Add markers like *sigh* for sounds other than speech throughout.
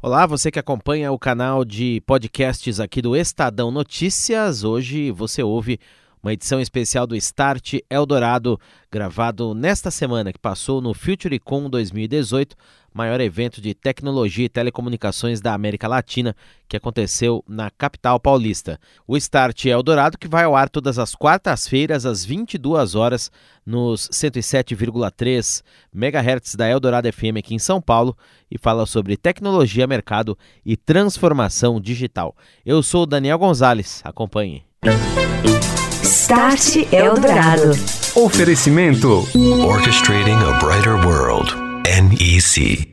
Olá, você que acompanha o canal de podcasts aqui do Estadão Notícias. Hoje você ouve uma edição especial do Start Eldorado, gravado nesta semana que passou no FutureCon 2018, maior evento de tecnologia e telecomunicações da América Latina, que aconteceu na capital paulista. O Start Eldorado que vai ao ar todas as quartas-feiras às 22 horas nos 107,3 MHz da Eldorado FM aqui em São Paulo e fala sobre tecnologia, mercado e transformação digital. Eu sou Daniel Gonzalez, acompanhe. Start Eldorado. Oferecimento Orchestrating a Brighter World. NEC.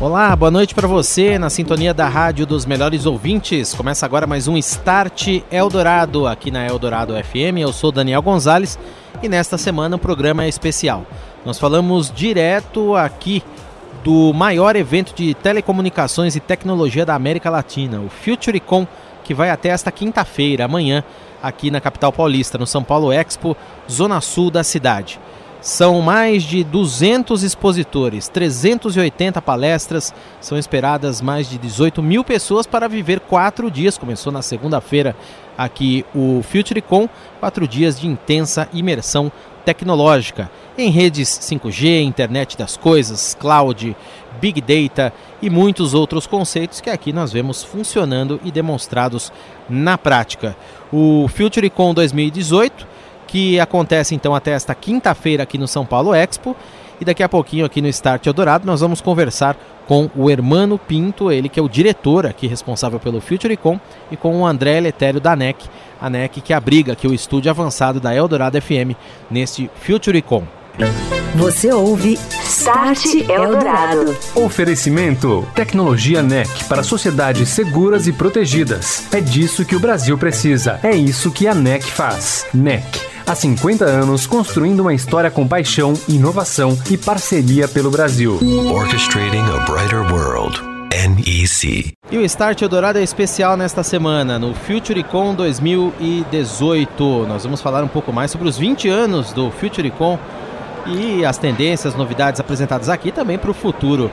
Olá, boa noite para você na sintonia da Rádio dos Melhores Ouvintes. Começa agora mais um Start Eldorado aqui na Eldorado FM. Eu sou Daniel Gonzalez e nesta semana o programa é especial. Nós falamos direto aqui do maior evento de telecomunicações e tecnologia da América Latina, o FutureCon que vai até esta quinta-feira, amanhã, aqui na capital paulista, no São Paulo Expo, zona sul da cidade. São mais de 200 expositores, 380 palestras, são esperadas mais de 18 mil pessoas para viver quatro dias. Começou na segunda-feira aqui o FutureCon, quatro dias de intensa imersão tecnológica em redes 5G, internet das coisas, cloud, big data e muitos outros conceitos que aqui nós vemos funcionando e demonstrados na prática. O FutureCon 2018, que acontece então até esta quinta-feira aqui no São Paulo Expo, e daqui a pouquinho aqui no Start Eldorado nós vamos conversar com o Hermano Pinto, ele que é o diretor aqui responsável pelo FutureCon, e com o André Letério da NEC, a NEC que abriga aqui o estúdio avançado da Eldorado FM neste FutureCon. Você ouve Start Eldorado. Oferecimento Tecnologia NEC para sociedades seguras e protegidas. É disso que o Brasil precisa. É isso que a NEC faz. NEC. Há 50 anos construindo uma história com paixão, inovação e parceria pelo Brasil. Orchestrating a Brighter World. NEC. E o Start Eldorado é especial nesta semana, no FutureCon 2018. Nós vamos falar um pouco mais sobre os 20 anos do FutureCon e as tendências, novidades apresentadas aqui também para o futuro.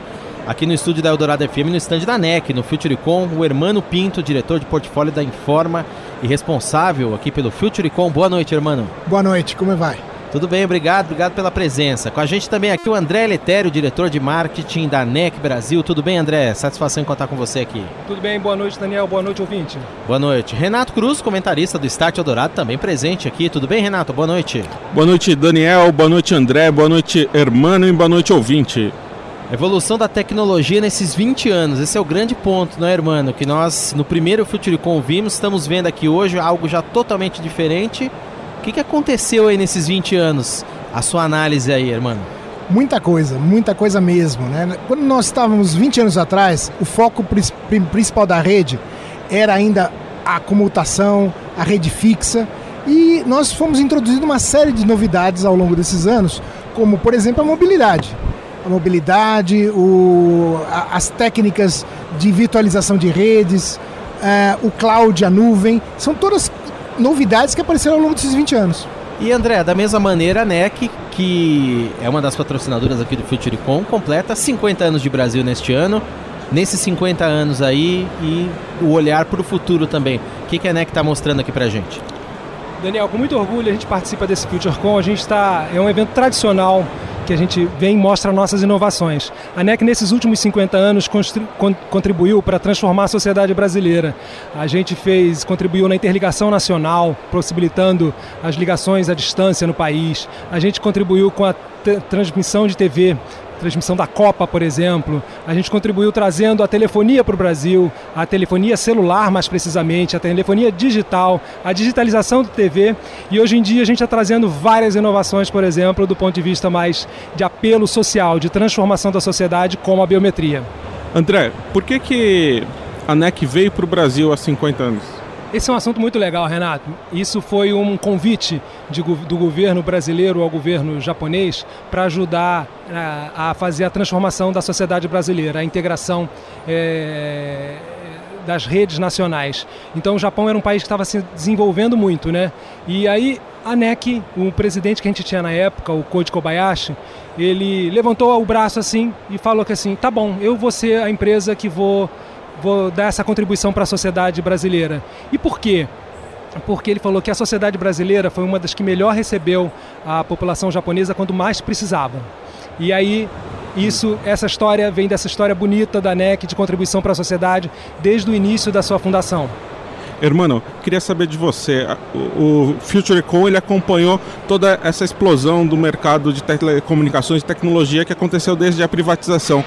Aqui no estúdio da Eldorado FM, no estande da NEC, no FutureCon, o Hermano Pinto, diretor de portfólio da Informa e responsável aqui pelo FutureCon. Boa noite, Hermano. Boa noite, como vai? Tudo bem, obrigado, obrigado pela presença. Com a gente também aqui o André Letério, diretor de marketing da NEC Brasil. Tudo bem, André? Satisfação em contar com você aqui. Tudo bem, boa noite, Daniel. Boa noite, ouvinte. Boa noite. Renato Cruz, comentarista do Start Eldorado, também presente aqui. Tudo bem, Renato? Boa noite. Boa noite, Daniel. Boa noite, André. Boa noite, Hermano. E boa noite, ouvinte. Evolução da tecnologia nesses 20 anos, esse é o grande ponto, não é, irmão? Que nós, no primeiro FutureCon, vimos, estamos vendo aqui hoje algo já totalmente diferente. O que, que aconteceu aí nesses 20 anos? A sua análise aí, irmão. Muita coisa, muita coisa mesmo. Né? Quando nós estávamos 20 anos atrás, o foco principal da rede era ainda a comutação, a rede fixa, e nós fomos introduzindo uma série de novidades ao longo desses anos, como, por exemplo, a mobilidade. A mobilidade, o, a, as técnicas de virtualização de redes, é, o cloud, a nuvem, são todas novidades que apareceram ao longo desses 20 anos. E André, da mesma maneira, a NEC, que é uma das patrocinadoras aqui do FutureCon, completa 50 anos de Brasil neste ano. Nesses 50 anos aí e o olhar para o futuro também. O que, que a NEC está mostrando aqui para a gente? Daniel, com muito orgulho a gente participa desse FutureCon. A gente está é um evento tradicional que a gente vem e mostra nossas inovações. A NEC, nesses últimos 50 anos, contribuiu para transformar a sociedade brasileira. A gente fez, contribuiu na interligação nacional, possibilitando as ligações à distância no país. A gente contribuiu com a transmissão de TV transmissão da Copa, por exemplo. A gente contribuiu trazendo a telefonia para o Brasil, a telefonia celular, mais precisamente, a telefonia digital, a digitalização do TV. E hoje em dia a gente está trazendo várias inovações, por exemplo, do ponto de vista mais de apelo social, de transformação da sociedade, como a biometria. André, por que, que a NEC veio para o Brasil há 50 anos? Esse é um assunto muito legal, Renato. Isso foi um convite de, do governo brasileiro ao governo japonês para ajudar a, a, fazer a transformação da sociedade brasileira, a integração é, das redes nacionais. Então, o Japão era um país que estava se desenvolvendo muito, né? E aí a NEC, o presidente que a gente tinha na época, o Koji Kobayashi, ele levantou o braço assim e falou que assim, tá bom, eu vou ser a empresa que vou, vou dar essa contribuição para a sociedade brasileira. E por quê? Porque ele falou que a sociedade brasileira foi uma das que melhor recebeu a população japonesa quando mais precisava. E aí isso, essa história vem dessa história bonita da NEC de contribuição para a sociedade desde o início da sua fundação. Hermano, queria saber de você. O FutureCon ele acompanhou toda essa explosão do mercado de telecomunicações e tecnologia que aconteceu desde a privatização.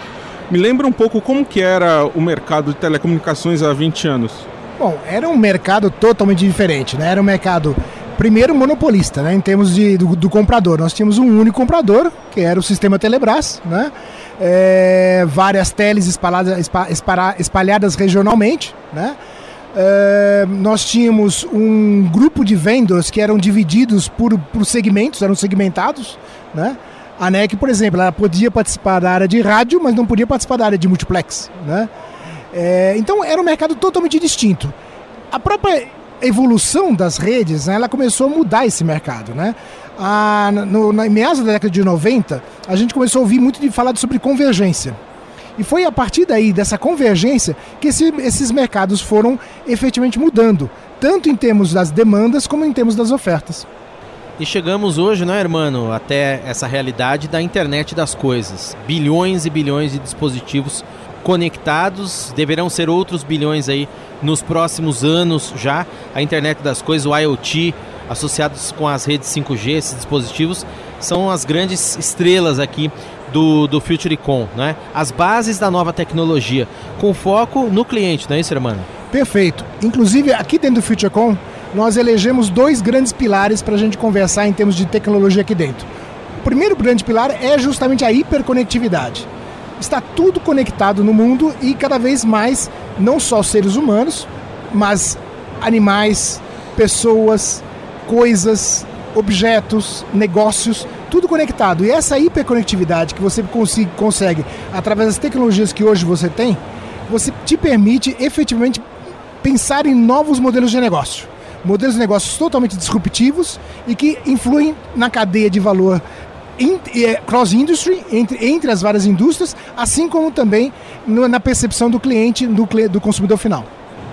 Me lembra um pouco como que era o mercado de telecomunicações há 20 anos. Bom, era um mercado totalmente diferente, né? Era um mercado primeiro monopolista, né, em termos de, do, do, comprador. Nós tínhamos um único comprador, que era o sistema Telebrás, né, é, várias teles espalhadas, espalhadas regionalmente, né, é, nós tínhamos um grupo de vendors que eram divididos por, por segmentos, eram segmentados, né, a NEC, por exemplo, ela podia participar da área de rádio, mas não podia participar da área de multiplex, né, é, então era um mercado totalmente distinto. A própria evolução das redes, né, ela começou a mudar esse mercado, né? Ah, no, na meados da década de 90, a gente começou a ouvir muito de falar sobre convergência. E foi a partir daí, dessa convergência, que esse, esses mercados foram efetivamente mudando, tanto em termos das demandas como em termos das ofertas. E chegamos hoje, não é, irmão, até essa realidade da internet das coisas. Bilhões e bilhões de dispositivos conectados, deverão ser outros bilhões aí nos próximos anos já. A internet das coisas, o IoT, associados com as redes 5G, esses dispositivos, são as grandes estrelas aqui do, do FutureCon, né? As bases da nova tecnologia, com foco no cliente, não é isso, irmão? Perfeito. Inclusive, aqui dentro do FutureCon, nós elegemos dois grandes pilares para a gente conversar em termos de tecnologia aqui dentro. O primeiro grande pilar é justamente a hiperconectividade está tudo conectado no mundo e cada vez mais, não só seres humanos, mas animais, pessoas, coisas, objetos, negócios, tudo conectado. E essa hiperconectividade que você consegue através das tecnologias que hoje você tem, você te permite efetivamente pensar em novos modelos de negócio. Modelos de negócios totalmente disruptivos e que influem na cadeia de valor é, cross-industry, entre, entre as várias indústrias, assim como também na percepção do cliente, do, do consumidor final.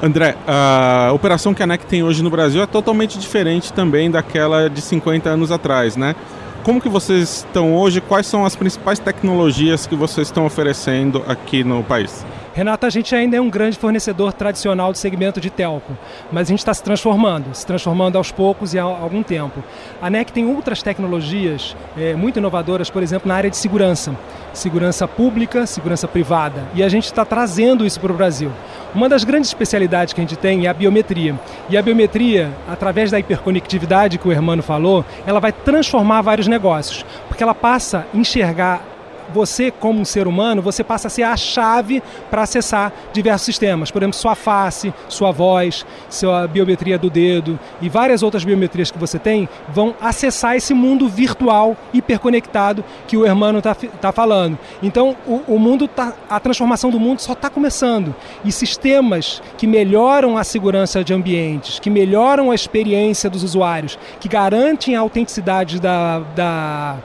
André, a operação que a NEC tem hoje no Brasil é totalmente diferente também daquela de 50 anos atrás, né? Como que vocês estão hoje? Quais são as principais tecnologias que vocês estão oferecendo aqui no país? Renata, a gente ainda é um grande fornecedor tradicional do segmento de telco, mas a gente está se transformando, se transformando aos poucos e há algum tempo. A NEC tem outras tecnologias é, muito inovadoras, por exemplo, na área de segurança, segurança pública, segurança privada, e a gente está trazendo isso para o Brasil. Uma das grandes especialidades que a gente tem é a biometria. E a biometria, através da hiperconectividade que o Hermano falou, ela vai transformar vários negócios, porque ela passa a enxergar você, como um ser humano, você passa a ser a chave para acessar diversos sistemas. Por exemplo, sua face, sua voz, sua biometria do dedo e várias outras biometrias que você tem vão acessar esse mundo virtual hiperconectado que o Hermano está tá falando. Então, o, o mundo tá, a transformação do mundo só está começando. E sistemas que melhoram a segurança de ambientes, que melhoram a experiência dos usuários, que garantem a autenticidade da, da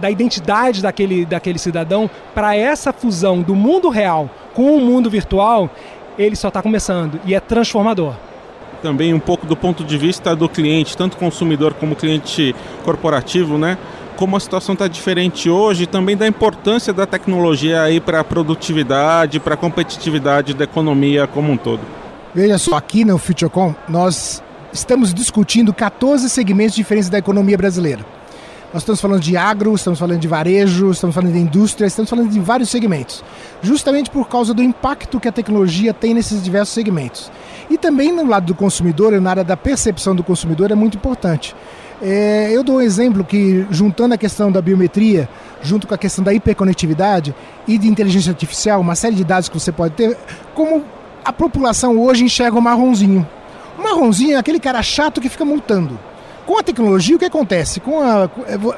da identidade daquele, daquele cidadão para essa fusão do mundo real com o mundo virtual, ele só está começando e é transformador. Também um pouco do ponto de vista do cliente, tanto consumidor como cliente corporativo, né? Como a situação está diferente hoje, também da importância da tecnologia aí para a produtividade, para a competitividade da economia como um todo. Veja só, aqui no FutureCom nós estamos discutindo 14 segmentos diferentes da economia brasileira. Nós estamos falando de agro, estamos falando de varejo, estamos falando de indústria, estamos falando de vários segmentos, justamente por causa do impacto que a tecnologia tem nesses diversos segmentos. E também no lado do consumidor, na área da percepção do consumidor, é muito importante. É, eu dou um exemplo que, juntando a questão da biometria, junto com a questão da hiperconectividade e de inteligência artificial, uma série de dados que você pode ter, como a população hoje enxerga o marronzinho. O marronzinho é aquele cara chato que fica multando. Com a tecnologia, o que acontece? Com a,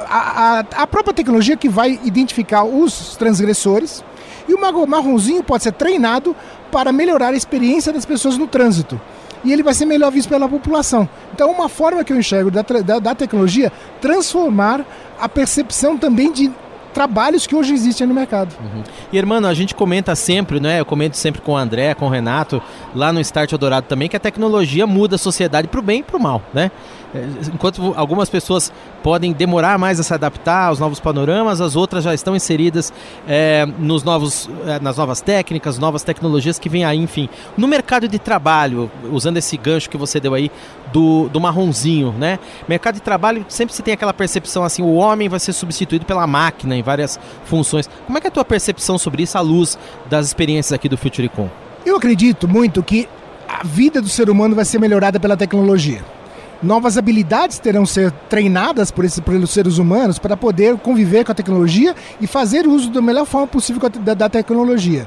a, a, a própria tecnologia que vai identificar os transgressores E o marronzinho pode ser treinado para melhorar a experiência das pessoas no trânsito. E ele vai ser melhor visto pela população. Então, uma forma que eu enxergo da, da, da tecnologia transformar a percepção também de trabalhos que hoje existem no mercado. Uhum. E, irmão, a gente comenta sempre, né? Eu comento sempre com o André, com o Renato, lá no Start Eldorado também, que a tecnologia muda a sociedade para o bem e para o mal, né? É, enquanto algumas pessoas podem demorar mais a se adaptar aos novos panoramas, as outras já estão inseridas é, nos novos, é, nas novas técnicas, novas tecnologias que vêm aí, enfim. No mercado de trabalho, usando esse gancho que você deu aí do, do marronzinho, né? Mercado de trabalho sempre se tem aquela percepção assim, o homem vai ser substituído pela máquina em várias funções. Como é que é a tua percepção sobre isso à luz das experiências aqui do FutureCon? Eu acredito muito que a vida do ser humano vai ser melhorada pela tecnologia novas habilidades terão ser treinadas por esses, pelos seres humanos para poder conviver com a tecnologia e fazer uso da melhor forma possível da, da tecnologia.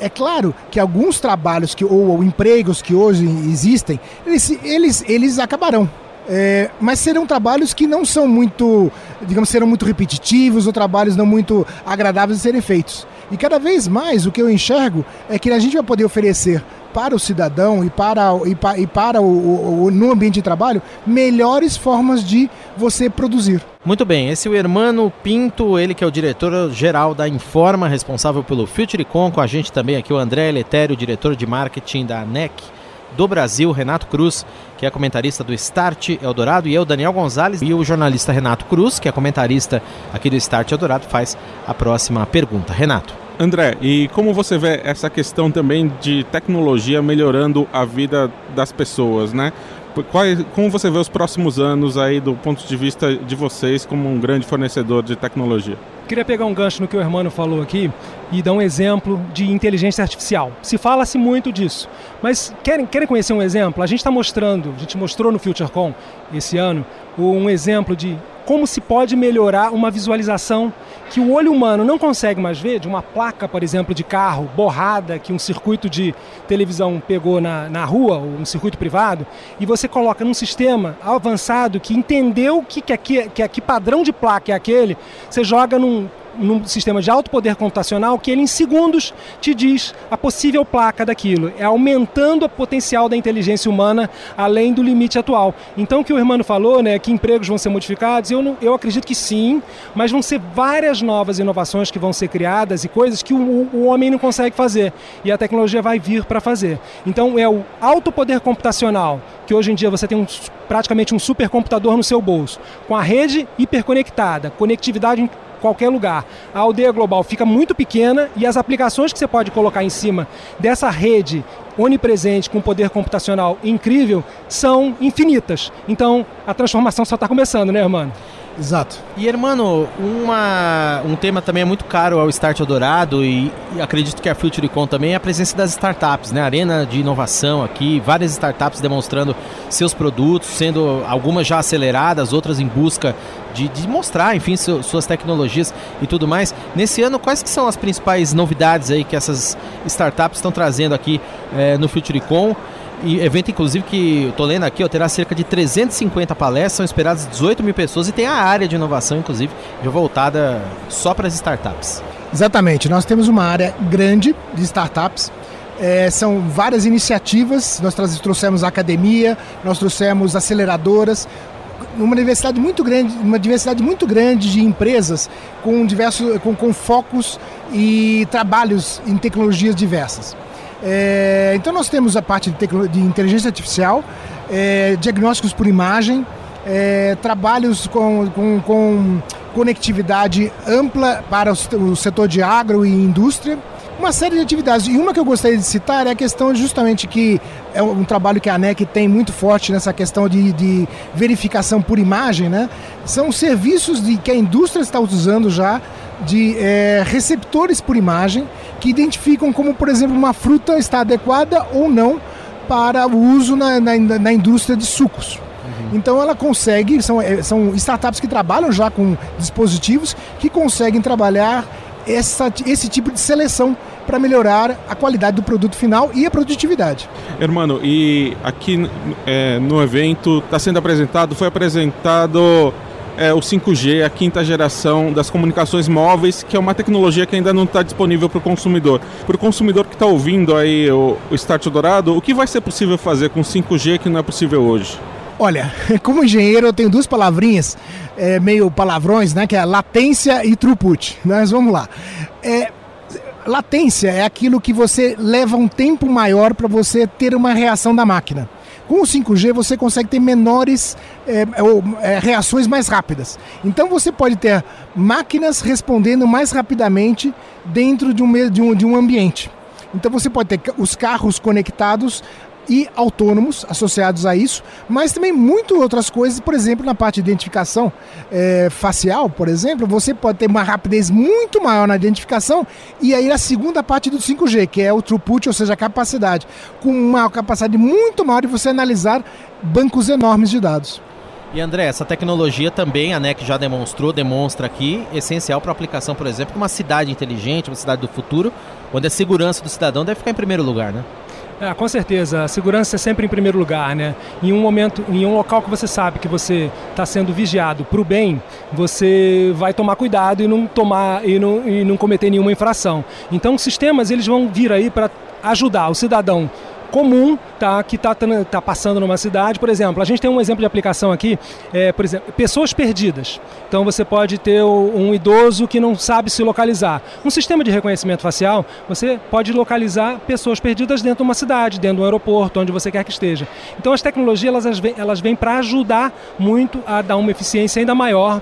É claro que alguns trabalhos que, ou, ou empregos que hoje existem, eles, eles, eles acabarão. É, mas serão trabalhos que não são muito, digamos, serão muito repetitivos ou trabalhos não muito agradáveis de serem feitos. E cada vez mais o que eu enxergo é que a gente vai poder oferecer para o cidadão e para, e para, e para o, o, o, no ambiente de trabalho melhores formas de você produzir. Muito bem, esse é o Hermano Pinto, ele que é o diretor-geral da Informa, responsável pelo FutureCon, com a gente também aqui o André Letério, diretor de marketing da NEC do Brasil, Renato Cruz, que é comentarista do Start Eldorado, e eu, Daniel Gonzalez, e o jornalista Renato Cruz, que é comentarista aqui do Start Eldorado, faz a próxima pergunta. Renato. André, e como você vê essa questão também de tecnologia melhorando a vida das pessoas, né? como você vê os próximos anos aí do ponto de vista de vocês como um grande fornecedor de tecnologia? Queria pegar um gancho no que o Hermano falou aqui e dar um exemplo de inteligência artificial. Se fala-se muito disso, mas querem, querem conhecer um exemplo? A gente está mostrando, a gente mostrou no FutureCon esse ano, um exemplo de como se pode melhorar uma visualização que o olho humano não consegue mais ver, de uma placa, por exemplo, de carro borrada que um circuito de televisão pegou na, na rua, ou um circuito privado, e você coloca num sistema avançado que entendeu que, que, aqui, que, que padrão de placa é aquele, você joga num num sistema de alto poder computacional que ele em segundos te diz a possível placa daquilo. É aumentando o potencial da inteligência humana além do limite atual. Então o que o Hermano falou, né, que empregos vão ser modificados, eu, não, eu acredito que sim, mas vão ser várias novas inovações que vão ser criadas e coisas que o, o homem não consegue fazer. E a tecnologia vai vir para fazer. Então é o alto poder computacional, que hoje em dia você tem um, praticamente um supercomputador no seu bolso, com a rede hiperconectada, conectividade qualquer lugar. A aldeia global fica muito pequena e as aplicações que você pode colocar em cima dessa rede onipresente com poder computacional incrível são infinitas. Então a transformação só está começando, né, irmão? Exato. E, hermano, uma, um tema também é muito caro ao Start Eldorado e, e acredito que a FutureCon também é a presença das startups, né? Arena de inovação aqui, várias startups demonstrando seus produtos, sendo algumas já aceleradas, outras em busca de, de mostrar, enfim, su, suas tecnologias e tudo mais. Nesse ano, quais que são as principais novidades aí que essas startups estão trazendo aqui é, no FutureCon? Evento, inclusive, que estou lendo aqui, ó, terá cerca de 350 palestras, são esperadas 18 mil pessoas e tem a área de inovação, inclusive, voltada só para as startups. Exatamente, nós temos uma área grande de startups. É, são várias iniciativas, nós trouxemos academia, nós trouxemos aceleradoras, uma diversidade muito grande, uma diversidade muito grande de empresas com diversos, com, com focos e trabalhos em tecnologias diversas. É, então nós temos a parte de, de inteligência artificial, é, diagnósticos por imagem, é, trabalhos com, com, com, conectividade ampla para o setor de agro e indústria, uma série de atividades. E uma que eu gostaria de citar é a questão justamente que é um trabalho que a ANEC tem muito forte nessa questão de, de verificação por imagem, né? São serviços de, que a indústria está usando já de é, receptores por imagem que identificam como, por exemplo, uma fruta está adequada ou não para o uso na, na, na indústria de sucos. Uhum. Então ela consegue, são, é, são startups que trabalham já com dispositivos que conseguem trabalhar essa, esse tipo de seleção para melhorar a qualidade do produto final e a produtividade. Hermano, e aqui é, no evento está sendo apresentado, foi apresentado é, o 5G, a quinta geração das comunicações móveis, que é uma tecnologia que ainda não está disponível para o consumidor. Para o consumidor que está ouvindo aí o, o Start Dourado, o que vai ser possível fazer com 5G que não é possível hoje? Olha, *laughs* como engenheiro eu tenho duas palavrinhas, é, meio palavrões, né? Que é latência e throughput. Mas vamos lá. É, latência é aquilo que você leva um tempo maior para você ter uma reação da máquina. Com o 5G você consegue ter menores é, é, reações mais rápidas. Então você pode ter máquinas respondendo mais rapidamente dentro de um, de um, de um ambiente. Então você pode ter os carros conectados e autônomos associados a isso, mas também muitas outras coisas, por exemplo, na parte de identificação é, facial, por exemplo, você pode ter uma rapidez muito maior na identificação e aí a segunda parte do 5G, que é o throughput, ou seja, a capacidade, com uma capacidade muito maior de você analisar bancos enormes de dados. E André, essa tecnologia também a NEC já demonstrou, demonstra aqui, essencial para aplicação, por exemplo, uma cidade inteligente, uma cidade do futuro, onde a segurança do cidadão deve ficar em primeiro lugar, né? É, com certeza, a segurança é sempre em primeiro lugar, né? Em um momento, em um local que você sabe que você está sendo vigiado para o bem, você vai tomar cuidado e não tomar e não, e não cometer nenhuma infração. Então, sistemas eles vão vir aí para ajudar o cidadão comum tá, que está tá passando numa cidade. Por exemplo, a gente tem um exemplo de aplicação aqui, é, por exemplo, pessoas perdidas. Então você pode ter um idoso que não sabe se localizar. Um sistema de reconhecimento facial, você pode localizar pessoas perdidas dentro de uma cidade, dentro de um aeroporto, onde você quer que esteja. Então as tecnologias elas vêm, elas vêm para ajudar muito a dar uma eficiência ainda maior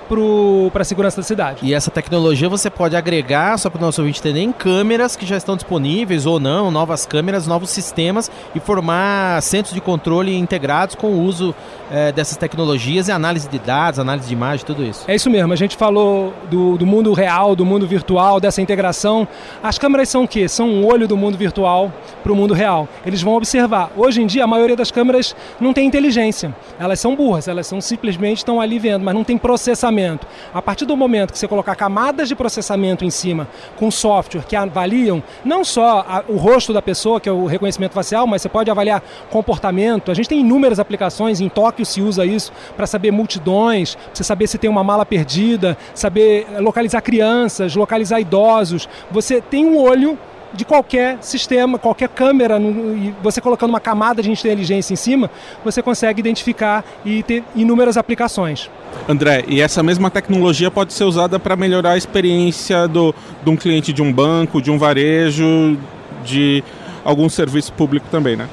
para a segurança da cidade. E essa tecnologia você pode agregar, só para o nosso ouvinte entender, em câmeras que já estão disponíveis ou não, novas câmeras, novos sistemas e formar centros de controle integrados com o uso é, dessas tecnologias e análise de dados, análise de imagem, tudo isso. É isso mesmo, a gente falou do, do mundo real, do mundo virtual, dessa integração. As câmeras são o quê? São um olho do mundo virtual para o mundo real. Eles vão observar. Hoje em dia, a maioria das câmeras não tem inteligência. Elas são burras, elas são simplesmente estão ali vendo, mas não tem processamento. A partir do momento que você colocar camadas de processamento em cima, com software que avaliam não só a, o rosto da pessoa, que é o reconhecimento facial, mas você pode avaliar comportamento. A gente tem inúmeras aplicações, em Tóquio se usa isso para saber multidões, para você saber se tem uma mala perdida, saber localizar crianças, localizar idosos. Você tem um olho de qualquer sistema, qualquer câmera, e você colocando uma camada de inteligência em cima, você consegue identificar e ter inúmeras aplicações. André, e essa mesma tecnologia pode ser usada para melhorar a experiência do, de um cliente de um banco, de um varejo, de algum serviço público também, né?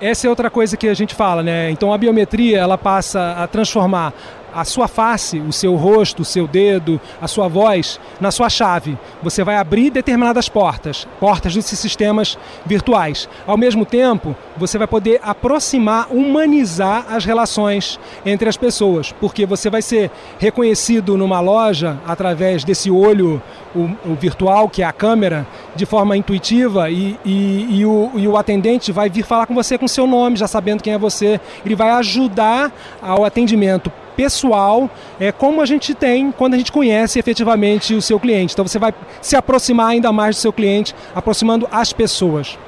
Essa é outra coisa que a gente fala, né? Então a biometria ela passa a transformar a sua face, o seu rosto, o seu dedo, a sua voz na sua chave. Você vai abrir determinadas portas, portas desses sistemas virtuais. Ao mesmo tempo, você vai poder aproximar, humanizar as relações entre as pessoas, porque você vai ser reconhecido numa loja através desse olho o, o virtual, que é a câmera, de forma intuitiva e, e, e, o, e o atendente vai vir falar com você com seu nome, já sabendo quem é você. Ele vai ajudar ao atendimento pessoal, é como a gente tem quando a gente conhece efetivamente o seu cliente. Então você vai se aproximar ainda mais do seu cliente, aproximando as pessoas.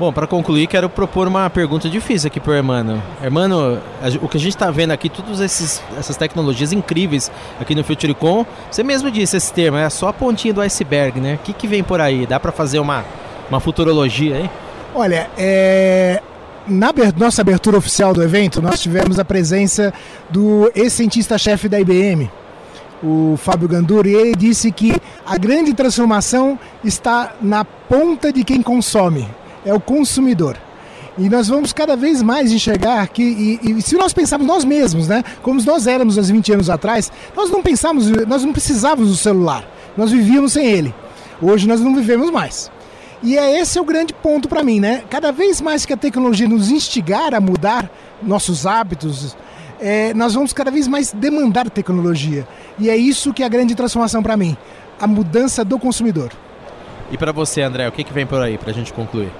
Bom, para concluir, quero propor uma pergunta difícil aqui para o Hermano. Hermano, o que a gente está vendo aqui, todas essas tecnologias incríveis aqui no FutureCon, você mesmo disse esse termo, é só a pontinha do iceberg, né? O que, que vem por aí? Dá para fazer uma, uma futurologia aí? Olha, é, na nossa abertura oficial do evento, nós tivemos a presença do ex-cientista-chefe da IBM, o Fábio Ganduri, e ele disse que a grande transformação está na ponta de quem consome, é o consumidor. E nós vamos cada vez mais enxergar que, e, e, se nós pensarmos nós mesmos, né, como nós éramos há 20 anos atrás, nós não pensávamos, nós não precisávamos do celular, nós vivíamos sem ele. Hoje nós não vivemos mais. E é esse é o grande ponto para mim, né? Cada vez mais que a tecnologia nos instigar a mudar nossos hábitos, é, nós vamos cada vez mais demandar tecnologia. E é isso que é a grande transformação para mim, a mudança do consumidor. E para você, André, o que, que vem por aí para a gente concluir?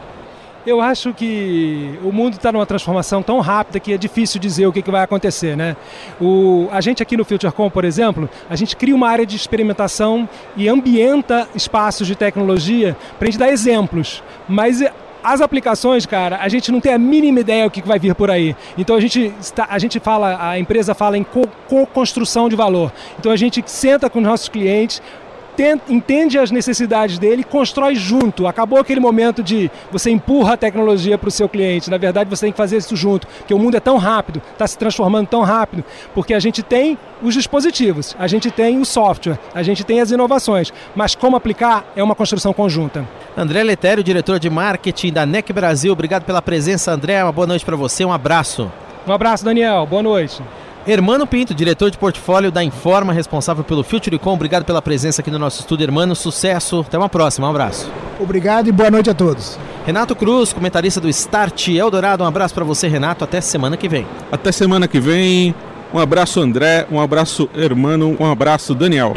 Eu acho que o mundo está numa transformação tão rápida que é difícil dizer o que, que vai acontecer, né? O, a gente aqui no FutureCom, por exemplo, a gente cria uma área de experimentação e ambienta espaços de tecnologia para a gente dar exemplos. Mas As aplicações, cara, a gente não tem a mínima ideia o que vai vir por aí. Então a gente, está, a gente fala, a empresa fala em co-construção de valor. Então a gente senta com os nossos clientes, entende as necessidades dele e constrói junto. Acabou aquele momento de você empurra a tecnologia para o seu cliente. Na verdade, você tem que fazer isso junto, porque o mundo é tão rápido, está se transformando tão rápido, porque a gente tem os dispositivos, a gente tem o software, a gente tem as inovações, mas como aplicar é uma construção conjunta. André Letério, diretor de marketing da NEC Brasil, obrigado pela presença, André. Uma boa noite para você, um abraço. Um abraço, Daniel. Boa noite. Hermano Pinto, diretor de portfólio da Informa, responsável pelo FutureCom. Obrigado pela presença aqui no nosso estúdio, Hermano. Sucesso. Até uma próxima. Um abraço. Obrigado e boa noite a todos. Renato Cruz, comentarista do Start Eldorado. Um abraço para você, Renato. Até semana que vem. Até semana que vem. Um abraço, André. Um abraço, Hermano. Um abraço, Daniel.